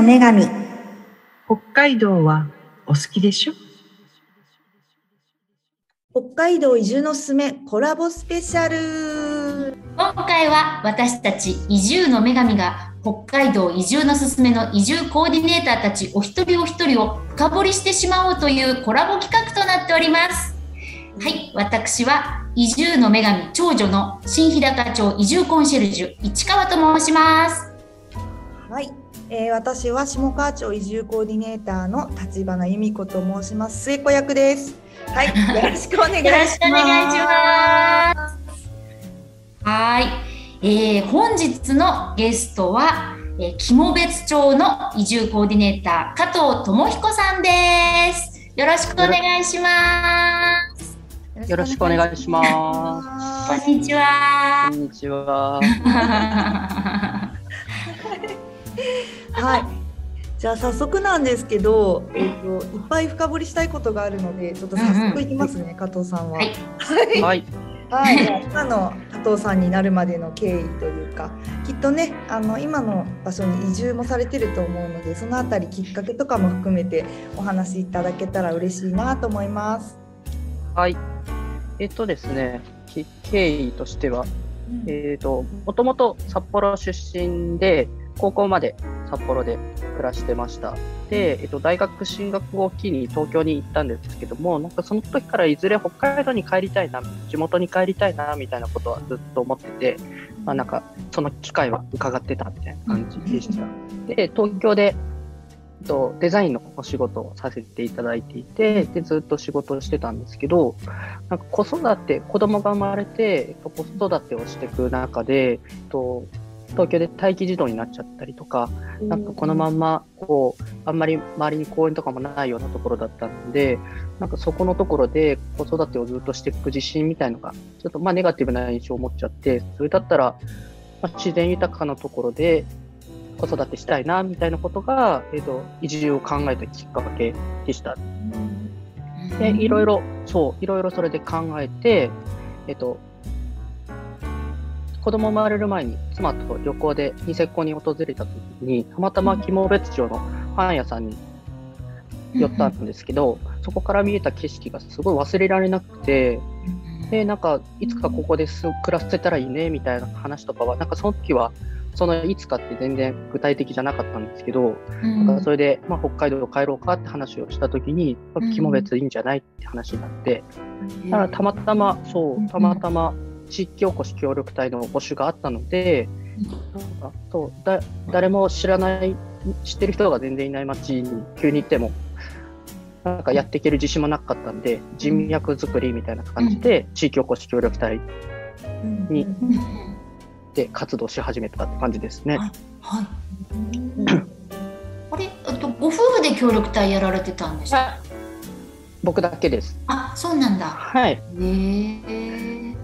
の女神北海道はお好きでしょ？北海道移住のすすめコラボスペシャル今回は私たち移住の女神が北海道移住のすすめの移住コーディネーターたちお一人お一人を深掘りしてしまおうというコラボ企画となっております。はい、私は移住の女神長女の新日高町移住コンシェルジュ市川と申します。はい、えー、私は下川町移住コーディネーターの立花由美子と申します末子役ですはい よろしくお願いしよろますしくお願いします。はい、えー、本日のゲストは、えー、肝別町の移住コーディネーター加藤智彦さんです。よろしくお願いします。よろしくお願いします。こんにちはこ。んにちは。はい。じゃあ早速なんですけど、えっ、といっぱい深掘りしたいことがあるので、ちょっと早速いきますね、加藤さんは。はいはい。はい。はい。じゃあ今の加藤さんになるまでの経緯というか、きっとね、あの今の場所に移住もされてると思うので、そのあたりきっかけとかも含めてお話しいただけたら嬉しいなと思います。はい。えっとですね、き経緯としては、えっと、もともと札幌出身で、高校まで札幌で暮らしてました。で、えっと、大学進学を機に東京に行ったんですけども、なんかその時からいずれ北海道に帰りたいな、地元に帰りたいな、みたいなことはずっと思ってて、まあなんか、その機会は伺ってたみたいな感じでした。で、東京で、えっと、デザインのお仕事をさせていただいていて、で、ずっと仕事をしてたんですけど、なんか子育て、子供が生まれて、えっと、子育てをしていく中で、えっと、東京で待機児童になっちゃったりとか、なんかこのまんま、こう、あんまり周りに公園とかもないようなところだったので、なんかそこのところで子育てをずっとしていく自信みたいのが、ちょっとまあネガティブな印象を持っちゃって、それだったら、まあ、自然豊かなところで子育てしたいな、みたいなことが、えっ、と、移住を考えたきっかけでした。で、いろいろ、そう、いろいろそれで考えて、えっと、子供生まれる前に妻と旅行でニセコに訪れた時に、たまたま肝別町のパン屋さんに寄ったんですけど、そこから見えた景色がすごい忘れられなくて、で、なんか、いつかここです暮らせたらいいね、みたいな話とかは、なんかその時は、そのいつかって全然具体的じゃなかったんですけど、うん。なんかそれで、まあ、北海道帰ろうかって話をしたときに、ん肝別いいんじゃないって話になって、うんだからたまたま、そうんう、たまたま地域おこし協力隊の募集があったので、そうだ誰も知らない、知ってる人が全然いない町に急に行っても、なんかやっていける自信もなかったんで、人脈作りみたいな感じで、地域おこし協力隊にで活動し始めたって感じですね。はい。あれ、あとご夫婦で協力隊やられてたんですか？僕だけです。あ、そうなんだ。はい。へえ。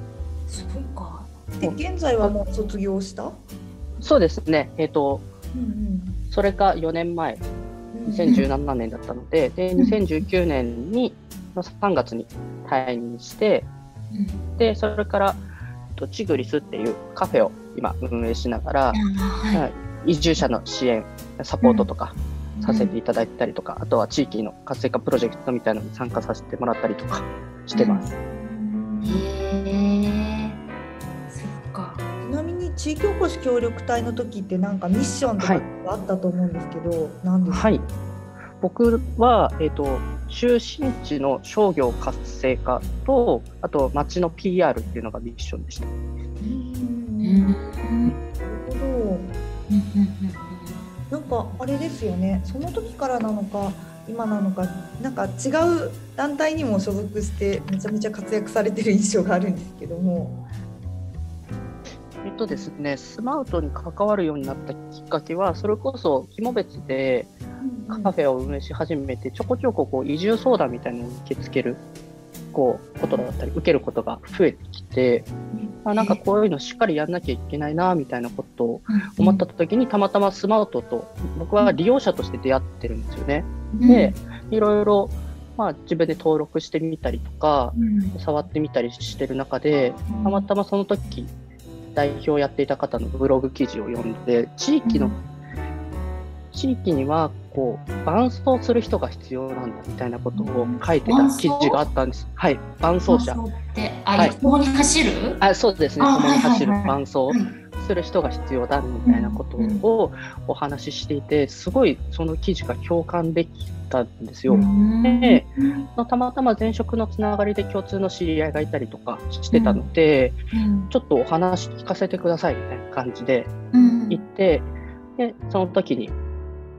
そうか。で現在はもう卒業した？そうですね。えっ、と、うんそれが4年前、うん2017年だったので、で、2019年に、の3月に退任して、で、それから、とチグリスっていうカフェを今運営しながら、ははい。移住者の支援、サポートとかさせていただいたりとか、あとは地域の活性化プロジェクトみたいなのに参加させてもらったりとかしてます。地域おこし協力隊の時ってなんかミッションとかはいあったと思うんですけど、何ですか？はい。僕は、えっ、と、中心地の商業活性化と、あと町の PR っていうのがミッションでした。うん。なるほど。なんかあれですよね。その時からなのか今なのかなんか違う団体にも所属してめちゃめちゃ活躍されてる印象があるんですけども。とですね、スマウトに関わるようになったきっかけは、それこそ、肝別でカフェを運営し始めて、ちょこちょここう移住相談みたいなのを受け付けるこうことだったり、受けることが増えてきて、あなんかこういうのしっかりやんなきゃいけないな、みたいなことを思った時に、たまたまスマウトと、僕は利用者として出会ってるんですよね。で、いろいろ、まあ、自分で登録してみたりとか、触ってみたりしてる中で、たまたまその時代表をやっていた方のブログ記事を読んで、地域の地域にはこう伴走する人が必要なんだみたいなことを書いてた記事があったんです。はい、伴走？者。ってあ、はい横に走る？あ、そうですね。あ共に走るはいはいはい伴走する人が必要だみたいなことをお話ししていて、すごいその記事が共感できたんですよ。うん。でたまたま前職のつながりで共通の知り合いがいたりとかしてたので、うん。ちょっとお話聞かせてくださいみたいな感じでうん。行って、でその時に、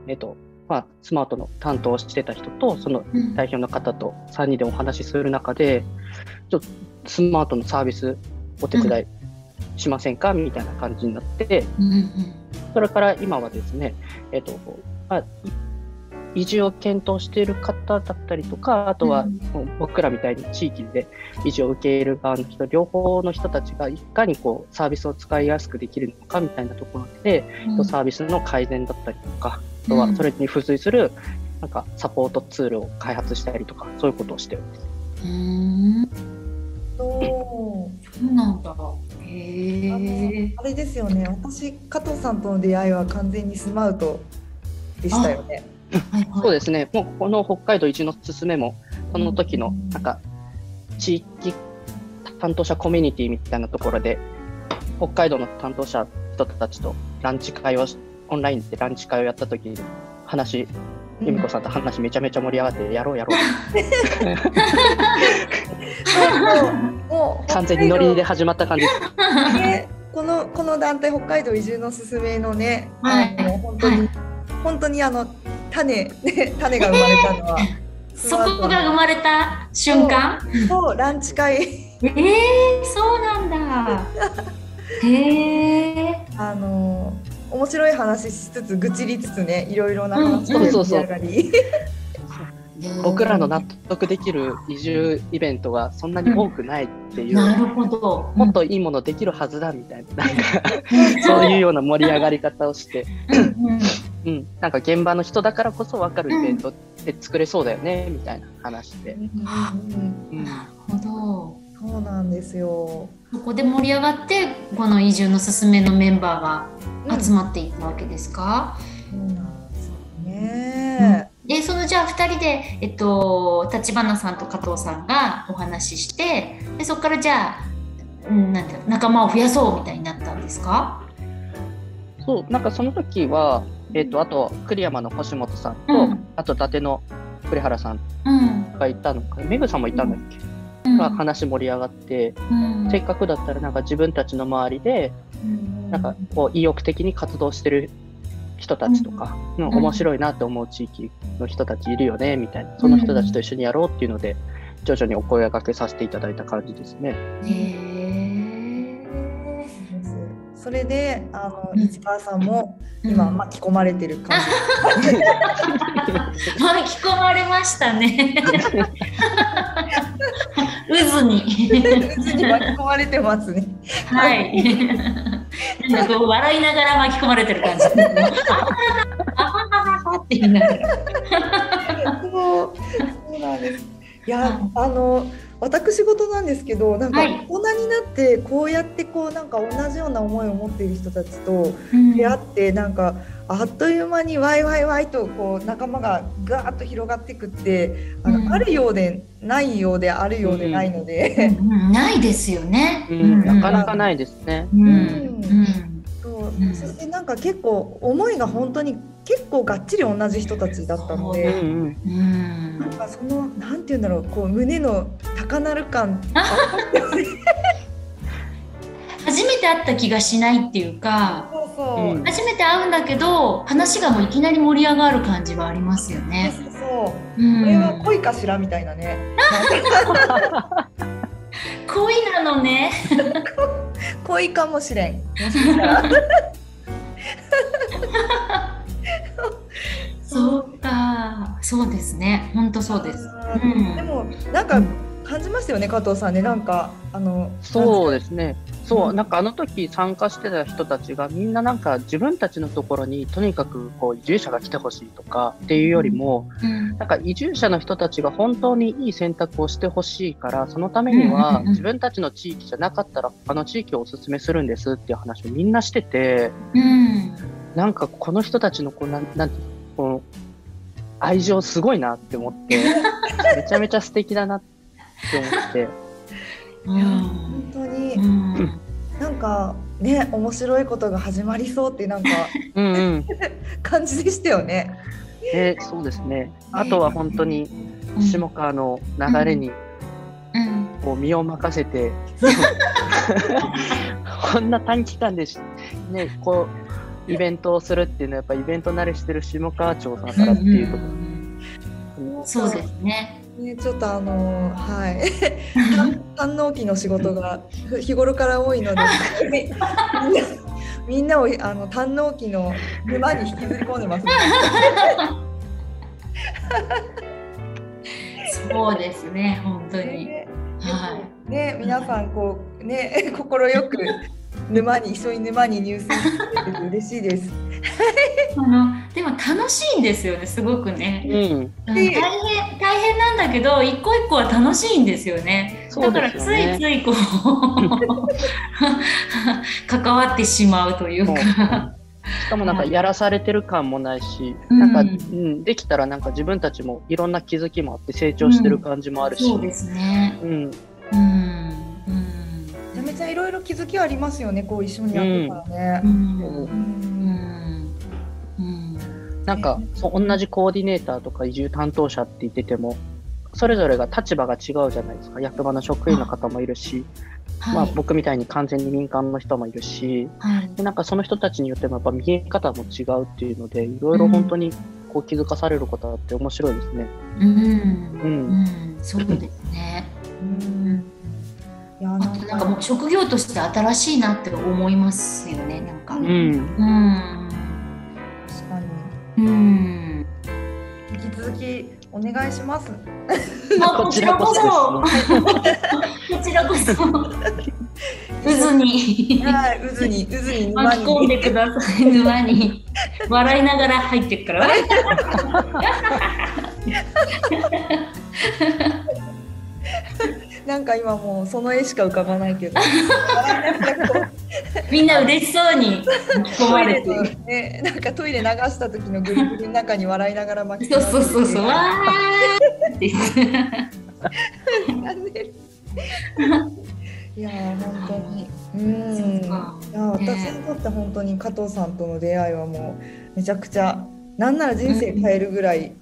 えっとまあ、スマートの担当してた人とそのうん。代表の方と3人でお話しする中でちょっとスマートのサービスお手伝いしませんか、みたいな感じになってそれから今はですね、えっとまあ、い移住を検討している方だったりとかあとは僕らみたいに地域で移住を受け入れる側の人両方の人たちがいかにこうサービスを使いやすくできるのかみたいなところで、うん。サービスの改善だったりとかあとはそれに付随するなんかサポートツールを開発したりとかそういうことをしてるんです。うん。そうなんだ。へえ。あれですよね私加藤さんとの出会いは完全にスマウトでしたよね。はいはいそうですねもうこの北海道移住のすすめもその時のなんか地域担当者コミュニティみたいなところで北海道の担当者人たちとランチ会をしオンラインでランチ会をやった時に話由美子さんと話めちゃめちゃ盛り上がってやろうやろう もう完全にノリで始まった感じです。ねこのこの団体北海道移住のすすめのね、はいあの本当に、はい本当にあの種 ね種が生まれたのはそこが生まれた瞬間？そうランチ会ええそうなんだ。へえ。あの面白い話しつつ愚痴りつつねいろいろな話うんでそうそうそ僕らの納得できる移住イベントがそんなに多くないっていう、なるほど。もっといいものできるはずだみたいななんかそういうような盛り上がり方をして、うんうん、なんか現場の人だからこそ分かるイベントって作れそうだよねみたいな話で。うん。うん。うんなるほど。うんそうなんですよ。そこで盛り上がってこの移住のすすめのメンバーが集ままっていったわけですか、ねでそのじゃあ2人で、えっと、立花さんと加藤さんがお話ししてでそこからじゃあ、うん、なん仲間を増やそうみたいになったんですか？そうなんかその時は、えっとあと栗山の星本さんと、うん。あと伊達の栗原さんうん。がいたのかメグさんもいたんだっけ、うん。まあ話盛り上がって、うん。せっかくだったらなんか自分たちの周りでうん。なんかこう意欲的に活動してる人たちとか、うんん。面白いなって思う地域の人たちいるよねみたいな。その人たちと一緒にやろうっていうので徐々にお声掛けさせていただいた感じですね。へえそれであのうん。市川さんも今巻き込まれてる感 巻き込まれましたね。渦に。じ渦に巻き込まれてますね。はい。なんかこう笑いながら巻き込まれてる感じ。あははははって言いながら。そうなんです。いやあの私事なんですけどなんかはい。大人になってこうやってこうなんか同じような思いを持っている人たちとうん。出会ってなんかあっという間にワイワイワイとこう仲間がガーッと広がっていくってあの、うん。あるようでないようであるようでないので、うん。ないですよね。うん、なかなかないですね。うん。そう。うん。そしてなんか結構思いが本当に結構がっちり同じ人たちだったので。うんなんかそのなんて言うんだろうこう胸の高鳴る感。初めて会った気がしないっていうか、そうそう、うん初めて会うんだけど、話がもういきなり盛り上がる感じはありますよね。そうそう。うん。これは恋かしらみたいなね、恋なのね。恋かもしれん そうか。そうですね。本当そうです。あうんーでもなんか感じましたよね加藤さんねなんかあのそうですね。そうう、ん。なんかあの時参加してた人たちがみんななんか自分たちのところにとにかくこう移住者が来てほしいとかっていうよりも、うん。なんか移住者の人たちが本当にいい選択をしてほしいから、そのためにはうん自分たちの地域じゃなかったら他の地域をお勧めするんですっていう話をみんなしてて、うん。なんかこの人たちのこうなんなんていうのこの愛情すごいなって思って めちゃめちゃ素敵だなって思って。うん本当に。うん。なんかね面白いことが始まりそうってなんかうんうん。感じでしたよね。でそうですね。あとは本当に下川の流れにうん。こう身を任せて、こんな短期間でし、ね、こうイベントをするっていうのはやっぱイベント慣れしてる下川町さんからっていうと。ころ、そうですね。ね、ちょっとあのはい 堪能期の仕事が日頃から多いのでみんなをあの堪能期の沼に引きずり込んでますね。そうですね、本当に。ねはね皆さんこうね心よく沼に一緒に沼に入水してて嬉しいです。い。あのでも楽しいんですよね、すごくね。うん、うん大変大変なんだけど、一個一個は楽しいんですよね。そうだからつですよねいついこう 関わってしまうというか。しかもなんかやらされてる感もないし、うんなんか、うん、できたらなんか自分たちもいろんな気づきもあって成長してる感じもあるし、そうですね。うん、うん。うん。気づきありますよねこう一緒にやってたらうね。なんかそう同じコーディネーターとか移住担当者って言っててもそれぞれが立場が違うじゃないですか役場の職員の方もいるし、まあ、はい。僕みたいに完全に民間の人もいるしはい。でなんかその人たちによってもやっぱ見え方も違うっていうのでいろいろ本当にこう気づかされることあって面白いですね。うん。ううんん。そうですね。うん。いやなんかもう職業として新しいなって思いますよね。なんか。ううん。ん、確かにうん。引き続きお願いします。まあこちらこそこちらこそ。渦にはい、渦に渦に沼巻き込んに。でください。沼に笑いながら入ってくから。なんか今もうその絵しか浮かばないけど。みんな嬉しそうに巻き込トまれてね、なんかトイレ流した時のグリグリの中に笑いながら巻きそうそうそうそう。わーって。いやー本当に。うん。いそうかやー私にとって本当に加藤さんとの出会いはもうめちゃくちゃなんなら人生変えるぐらい、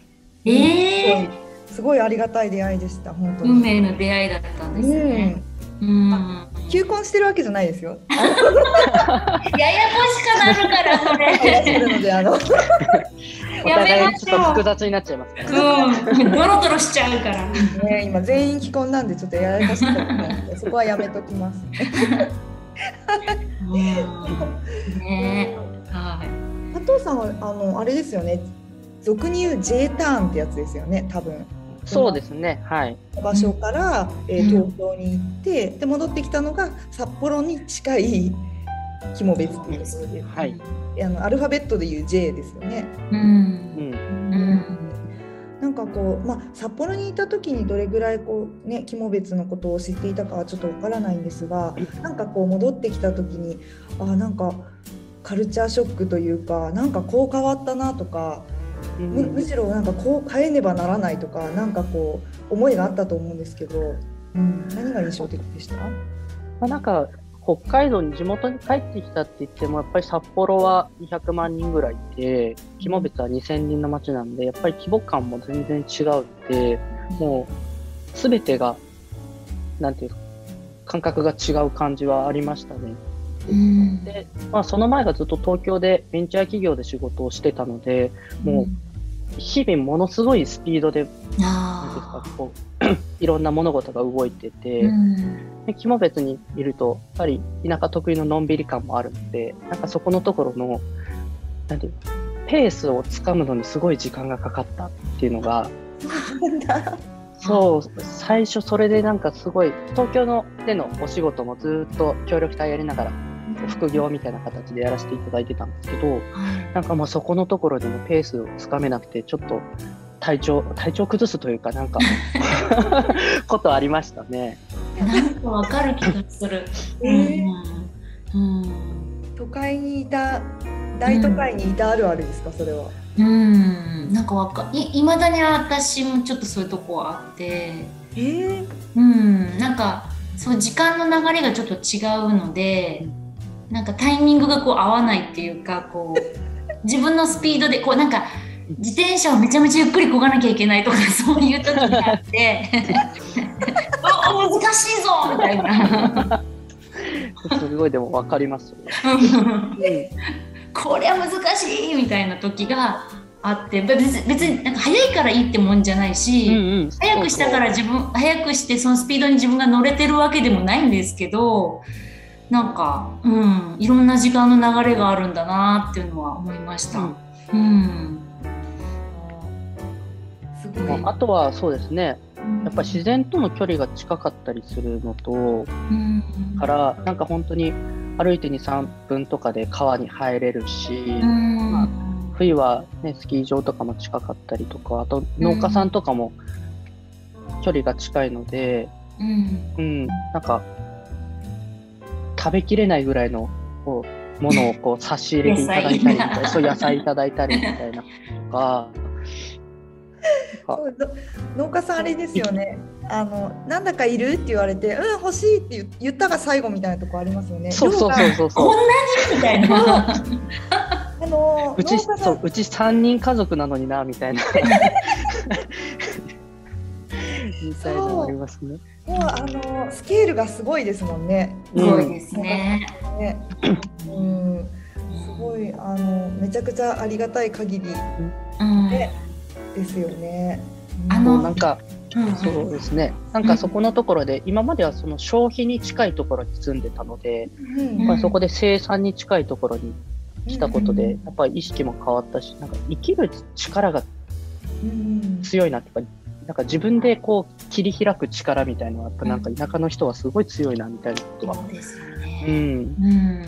ええすごいすごいありがたい出会いでした本当運に。命の出会いだったんですうんね。。うん。求婚してるわけじゃないですよ。ややこしくなるからそれ。るのであのお やめ互ましょういちょっと複雑になっちゃいますから、ねうん。ドロドロしちゃうから。ね今全員既婚なんでちょっとやらかしちゃったんでそこはやめときます。うん。ねはい。加藤さんはあのあれですよね。俗に言う J ターンってやつですよね多分。そうですねはい場所から、えーうん東京に行ってで戻ってきたのが札幌に近い肝別っていうところで、はいあのアルファベットでいう J ですよね。う。うんんうん。なんかこう、まあ、札幌にいた時にどれぐらいこう、ね、肝別のことを知っていたかはちょっとわからないんですがなんかこう戻ってきた時にあなんかカルチャーショックというかなんかこう変わったなとかむむしろなんかこう変えねばならないとかなんかこう思いがあったと思うんですけど、うん、何が印象的でした？まあ、なんか北海道に地元に帰ってきたって言ってもやっぱり札幌は200万人ぐらいいて肝別は2000人の町なんでやっぱり規模感も全然違うのでもう全てがなんていうか感覚が違う感じはありましたね。うん。で、まあ、その前がずっと東京でベンチャー企業で仕事をしてたのでもう日々ものすごいスピードでこう いろんな物事が動いてて。あ。うん。で肝別にいると、やっぱり田舎特有ののんびり感もあるので、なんかそこのところの、なんていうのペースをつかむのにすごい時間がかかったっていうのが、そう、最初それでなんかすごい、東京のでのお仕事もずっと協力隊やりながら、副業みたいな形でやらせていただいてたんですけど、はいなんかもうそこのところでもペースをつかめなくて、ちょっと体調、体調崩すというか、なんか、ことありましたね。なんかわかる気がする。え ーうん。うん。都会にいた大都会にいたあるあるですか？それは。うんなんかわかいいまだに私もちょっとそういうとこはあってえー、うんなんかそう時間の流れがちょっと違うのでなんかタイミングがこう合わないっていうかこう自分のスピードでこうなんか自転車をめちゃめちゃゆっくりこがなきゃいけないとか そういう時があって。あ難しいぞみたいな。すごいでも分かりますよ。ね。これは難しいみたいな時があって。別に別になんか早いからいいってもんじゃないし、うんうん早くしたから自分早くしてそのスピードに自分が乗れてるわけでもないんですけどなんか、うん、いろんな時間の流れがあるんだなっていうのは思いました。うん。すごい。まああとはそうですね。やっぱ自然との距離が近かったりするのとうん。からなんか本当に歩いて23分とかで川に入れるし、うん。冬は、ね、スキー場とかも近かったりとかあと農家さんとかも距離が近いので、うん。うん、なんか食べきれないぐらいのこうものをこう 差し入れていただいたりみたいなそう野菜いただいたりみたいなとか。農家さんあれですよね。あのなんだかいるって言われて、うん欲しいって言言ったが最後みたいなとこありますよね。そうそうそうそうそうこんなに？みたいな。あのうちそうんうち3人家族なのになみたいなみたいありますね。もうあのスケールがすごいですもんね。すごいですね。ね、うん、すごいあのめちゃくちゃありがたい限り。うん。ね。ですよね。あのなんかうんそうですね。なんかそこのところで今まではその消費に近いところに住んでたので、うん。やっぱりそこで生産に近いところに来たことうん。でやっぱり意識も変わったしなんか生きる力がうん強いなっていうかなんか自分でこう切り開く力みたいなのはやっぱなんか田舎の人はすごい強いなみたいなことはそうですようね。んうん。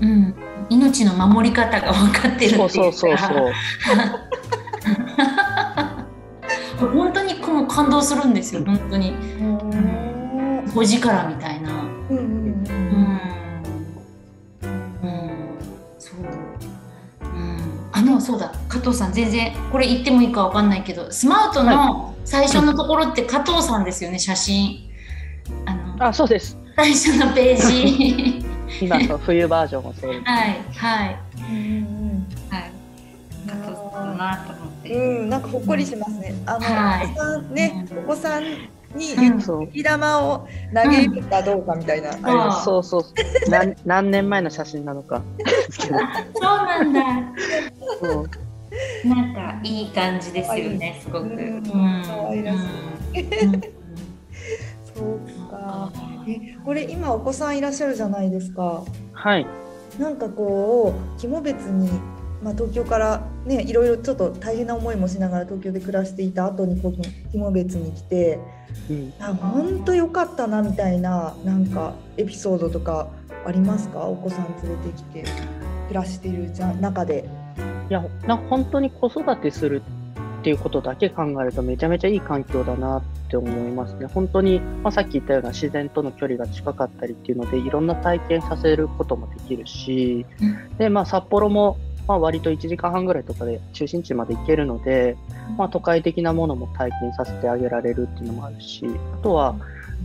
うん。命の守り方が分かってるっていうか。そうそうそうそう 本当にこう感動するんですよ。本当に。うん5時からみたいな。うんうんうん。うん。そう。うん。あのそうだ加藤さん全然これ言ってもいいかわかんないけどスマートの最初のところって加藤さんですよね写真。あのあそうです最初のページ。今の冬バージョンもそうですはいはいうんはい。加藤さんだなと思って。うん、なんかほっこりしますね。あの、はいお子さんね、お子さんに雪玉を投げるかどうかみたいな、ありますそうそうそう何何年前の写真なのか そうなんだ。そう なんかいい感じですよね、すごく。うん。うん。可愛らしうん。そうか。え、これ今お子さんいらっしゃるじゃないですか。はい。なんかこう肝別に、まあ、東京からねいろいろちょっと大変な思いもしながら東京で暮らしていた後にこの肝別に来てうん。あ本当良かったなみたいななんかエピソードとかありますか？お子さん連れてきて暮らしているじゃ中で。いやな本当に子育てするっていうことだけ考えるとめちゃめちゃいい環境だなって思いますね。本当に、まあ、さっき言ったような自然との距離が近かったりっていうのでいろんな体験させることもできるし、でまあ、札幌も、まあ、割と1時間半ぐらいとかで中心地まで行けるので、まあ、都会的なものも体験させてあげられるっていうのもあるしあとは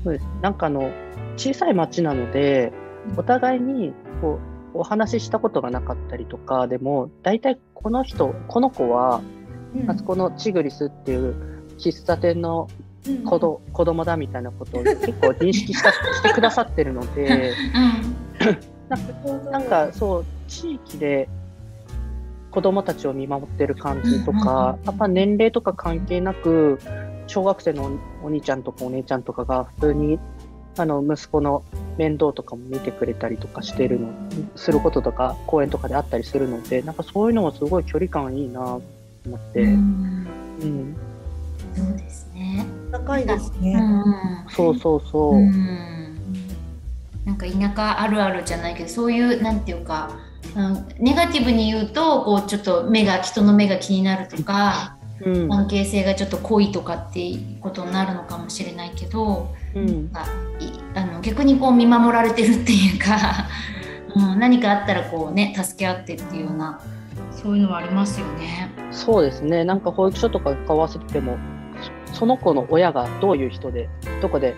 そうですなんかあの小さい町なのでお互いにこうお話ししたことがなかったりとかでも大体この人この子はうん。あそこのチグリスっていう喫茶店のうん。子ど子供だみたいなことを結構認識したしてくださってるのでなんかそう地域で子供たちを見守ってる感じとうんうんかやっぱ年齢とか関係なく小学生のお兄ちゃんとかお姉ちゃんとかが普通にあの息子の面倒とかも見てくれたりとかしてるのすることとか公園とかであったりするのでなんかそういうのもすごい距離感いいなと思って、ううん。んそうですね。高いですうね。ん。そうそうそう、うん。なんか田舎あるあるじゃないけどそういうなんていうか、うん、ネガティブに言うとこうちょっと目が人の目が気になるとかうん。関係性がちょっと濃いとかっていうことになるのかもしれないけど、うんあの逆にこう見守られてるっていうか、うん、何かあったらこうね助け合ってっていうようなそういうのはありますよね。そうですね。なんか保育所とか顔合わせても、そその子の親がどういう人で、どこで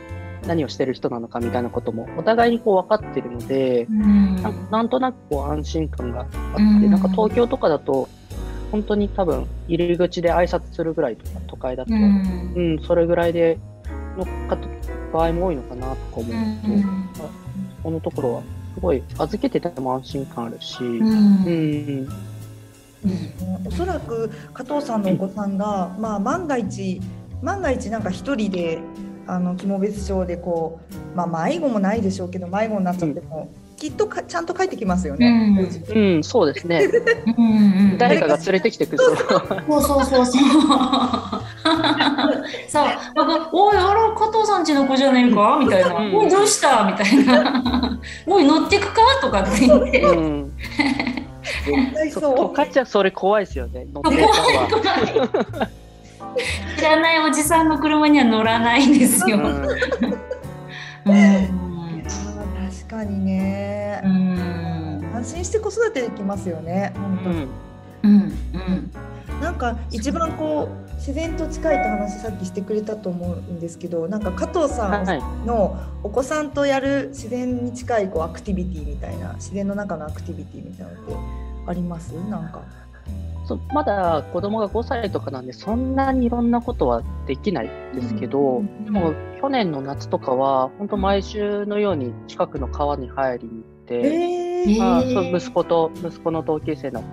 何をしてる人なのかみたいなこともお互いにこう分かってるので、うんなんとなくこう安心感があって、うんなんか東京とかだと、本当に多分入り口で挨拶するぐらいとか、都会だと、ううん、んそれぐらいでの方場合も多いのかなとか思うと、うんこのところはすごい預けてても安心感あるし、ううん。ん、おそらく加藤さんのお子さんが、まあ、万が一万が一なんか一人であの肝別症でこう、まあ、迷子もないでしょうけど迷子になっちゃっても、きっとかちゃんと帰ってきますよね。うんうん、そうですね。うんうん誰かが連れてきてくれそう。そうそうそうそう。そう、なんか、おい、あら、加藤さんちの子じゃねえか？みたいな。うんおい、どうした？みたいな。おい、乗ってくか？とかって言って。うん、絶対そそう都会じゃそれ怖いですよね。乗ってる方は。知らないおじさんの車には乗らないんですよ。うんかにねう、ん。安心して子育てできますよね。本当にうんうん。うん。なんか一番こう自然と近いって話さっきしてくれたと思うんですけどなんか加藤さんはい。のお子さんとやる自然に近いこうアクティビティみたいな自然の中のアクティビティみたいなのってあります？なんか。そうまだ子供が5歳とかなんでそんなにいろんなことはできないですけど、うんでも去年の夏とかは本当毎週のように近くの川に入りに行って、えー。まあ、そう息子と息子の同級生の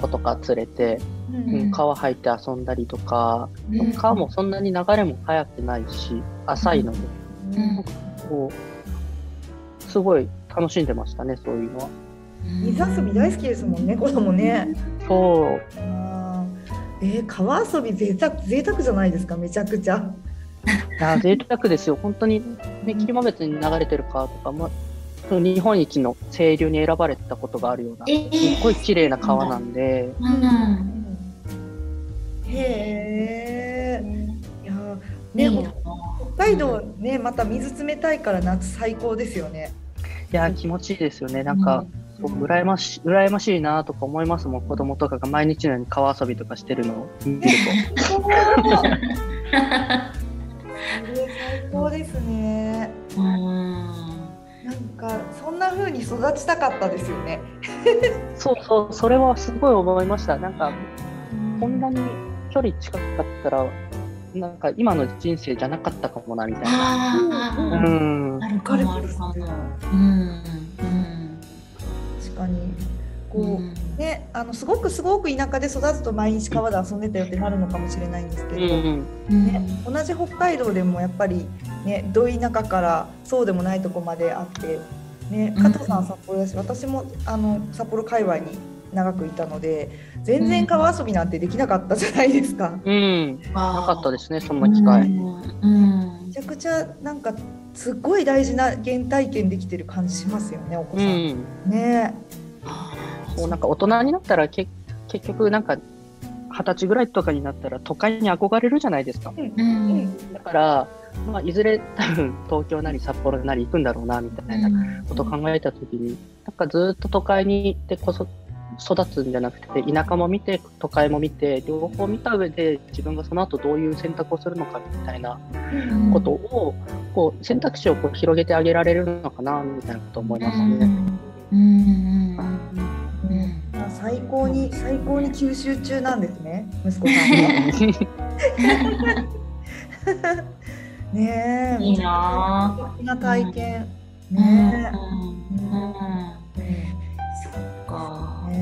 子とか連れて、うんうん。川入って遊んだりとか、うん川もそんなに流れも速くないし浅いので、うんこうすごい楽しんでましたねそういうのは。水遊び大好きですもんね子供ね。そう。えー、川遊び贅沢贅沢じゃないですかめちゃくちゃ。いや贅沢ですよ、本当に、ね、霧間別に流れてる川とか、まあ、日本一の清流に選ばれたことがあるような、えー。すっごい綺麗な川なんで、うん。へえ。いやー。ねいいな。北海道ねまた水冷たいから夏最高ですよね。いや、気持ちいいですよね、なんか、そう羨まし羨ましいなとか思いますもん、子供とかが毎日のように川遊びとかしてるのを見る 最高ですね。うん。なんかそんな風に育ちたかったですよね。と。そうそう、それはすごい思いました。なんか、こんなに距離近かったら、なんか今の人生じゃなかったかもな、みたいな。あうあ、んあ。るかもあるかも。うん。確かにこう、うん。ねあのすごくすごく田舎で育つと毎日川で遊んでたよってなるのかもしれないんですけど。ね、同じ北海道でもやっぱりねど田舎からそうでもないとこまであって、ね、加藤さんは札幌だし、私もあの札幌界隈に長くいたので全然川遊びなんてできなかったじゃないですか。うん。ななかったですね、そんな機会。うんめちゃくちゃなんかすっごい大事な原体験できてる感じしますよねお子さん。うん。ねそうなんか大人になったらけ結局なんか二十歳ぐらいとかになったら都会に憧れるじゃないですか。ううん。ん。だから、まあ、いずれ多分東京なり札幌なり行くんだろうなみたいなことを考えたときに、なんかずっと都会に行ってこそ育つんじゃなくて田舎も見て都会も見て両方見た上で自分がその後どういう選択をするのかみたいなうん。ことをこう選択肢をこう広げてあげられるのかなみたいなことを思いますね。うん。うん最高に最高に吸収中なんですね息子さんは。ねえいいな素敵な体験。ぁ。ねうんうんえ、そっかうん。ね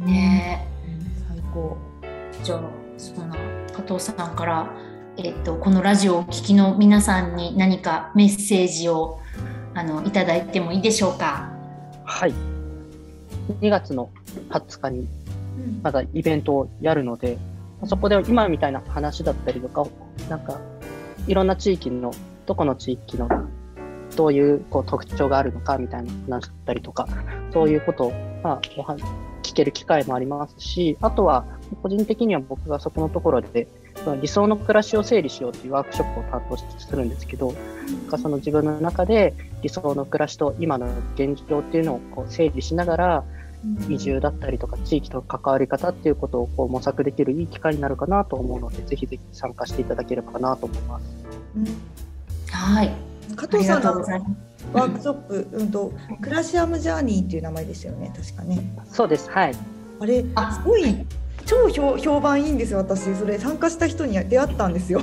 ねえ、最高。じゃあそんな加藤さんから、えっとこのラジオをお聞きの皆さんに何かメッセージをあのいただいてもいいでしょうか？はい。2月の20日にうん。まだイベントをやるので、そこで今みたいな話だったりとか、なんか、いろんな地域の、どこの地域の、どういうこう特徴があるのかみたいな話だったりとか、そういうことを、まあ、聞ける機会もありますし、あとは、個人的には僕がそこのところで、理想の暮らしを整理しようっていうワークショップを担当するんですけど、なんかその自分の中で理想の暮らしと今の現状っていうのをこう整理しながら、移住だったりとか地域との関わり方っていうことをこう模索できるいい機会になるかなと思うので、ぜひぜひ参加していただければなと思います。はい。加藤さんのワークショップ、うんと、クラシアムジャーニーっていう名前ですよね、確かね。そうです。はい。あれ、あすごい超評評判いいんですよ、私。それ参加した人に出会ったんですよ。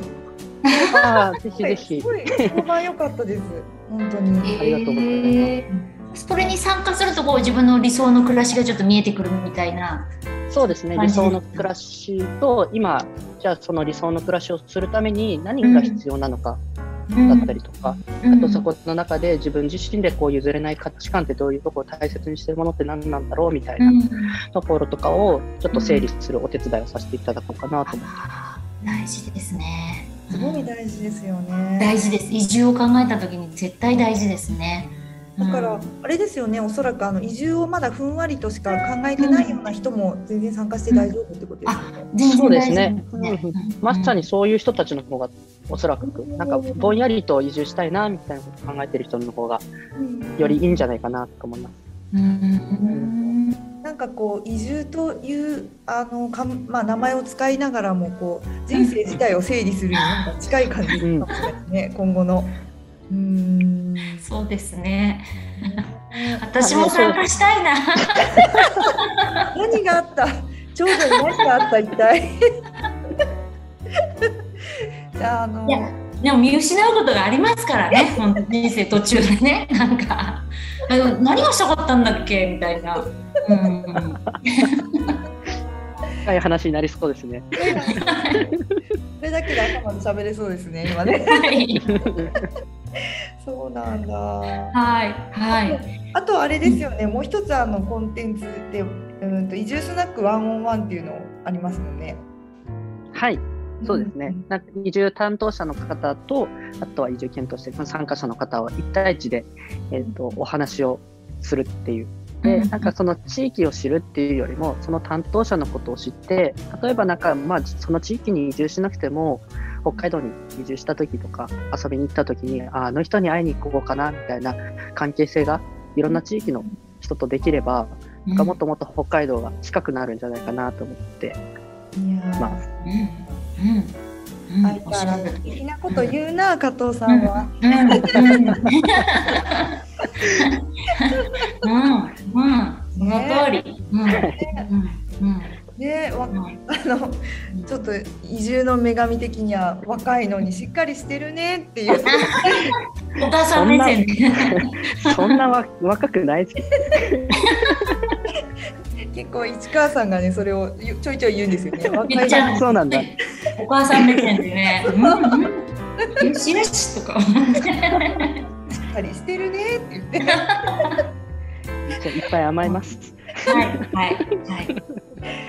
ああ、ぜひぜひす。ごい評判良かったです。本当に。ありがとうございますえーそれに参加するとこう自分の理想の暮らしがちょっと見えてくるみたいな。そうですね。理想の暮らしと今、じゃあその理想の暮らしをするために何が必要なのかだったりとか、あとそこの中で自分自身でこう譲れない価値観ってどういうところを大切にしてるものって何なんだろうみたいなうんところとかをちょっと整理するお手伝いをさせていただこうかなと思って。大事ですね。すごい大事ですよね。大事です。移住を考えた時に絶対大事ですね。だからうん。あれですよね、おそらくあの移住をまだふんわりとしか考えてないような人も全然参加して大丈夫ってことですよね。そうです大ねまさにそういう人たちの方がおそらく。なんかぼんやりと移住したいなみたいなことを考えてる人の方がよりいいんじゃないかなと思います。うん。うんなんかこう移住というあのかんまあ名前を使いながらもこう人生自体を整理するになんか近い感じかもしれないですね、今後の。うーん。そうですね。私も参加したいな。何があった？長女に何があった一体？じゃああの。いやでも見失うことがありますからね、本当人生途中でね、なんか、あの何がしたかったんだっけ？みたいな。うん、深い話になりそうですね。それだけで頭で喋れそうですね今ね。はい、そうなんだ。はい、はい。あとあれですよね。もう一つあのコンテンツでうんと移住スナックワンオンワンっていうのありますよね。はい、そうですね。なんか移住担当者の方と、あとは移住検討して参加者の方を1対1で、えー、とお話をするっていう。で、なんかその地域を知るっていうよりも、その担当者のことを知って、例えばなんか、まあ、その地域に移住しなくても、北海道に移住した時とか、遊びに行った時に、ああの人に会いに行こうかな、みたいな関係性が、いろんな地域の人とできれば、なんかもっともっと北海道が近くなるんじゃないかなと思っていやーます。うん、うん、うん、相変わらず素敵なこと言うな加藤さんは。うん、うん、うん、うん、その通り。うん、うん、うん。ねわうんあのちょっと移住の女神的には若いのにしっかりしてるねっていう お母さん目線で。そんなわ若くないです 結構市川さんがねそれをゆちょいちょい言うんですよね。若いめっちゃそうなんだ。お母さん目線でね。よしよしとか。しっかりしてるねって言って。じゃあいっぱい甘えます。はい、はい、はい。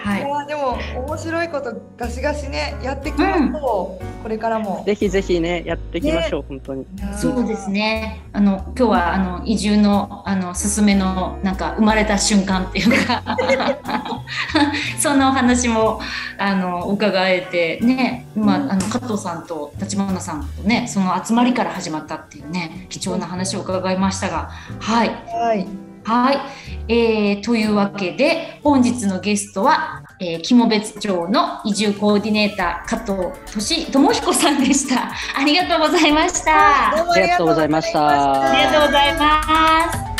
はい。いやでも面白いことガシガシねやってきますと、これからも。ぜひぜひね、やっていきましょう、本当に。そうですね。あの今日はあの移住のあのすすめのなんか生まれた瞬間っていうか。そんなお話もあの伺えてね、まああの加藤さんと立花さんとねその集まりから始まったっていうね貴重な話を伺いましたが、はい。はい。はい、えーというわけで本日のゲストは、えー、肝別町の移住コーディネーター加藤俊智彦さんでした。ありがとうございました。どうもありがとうございましたありがとうございます。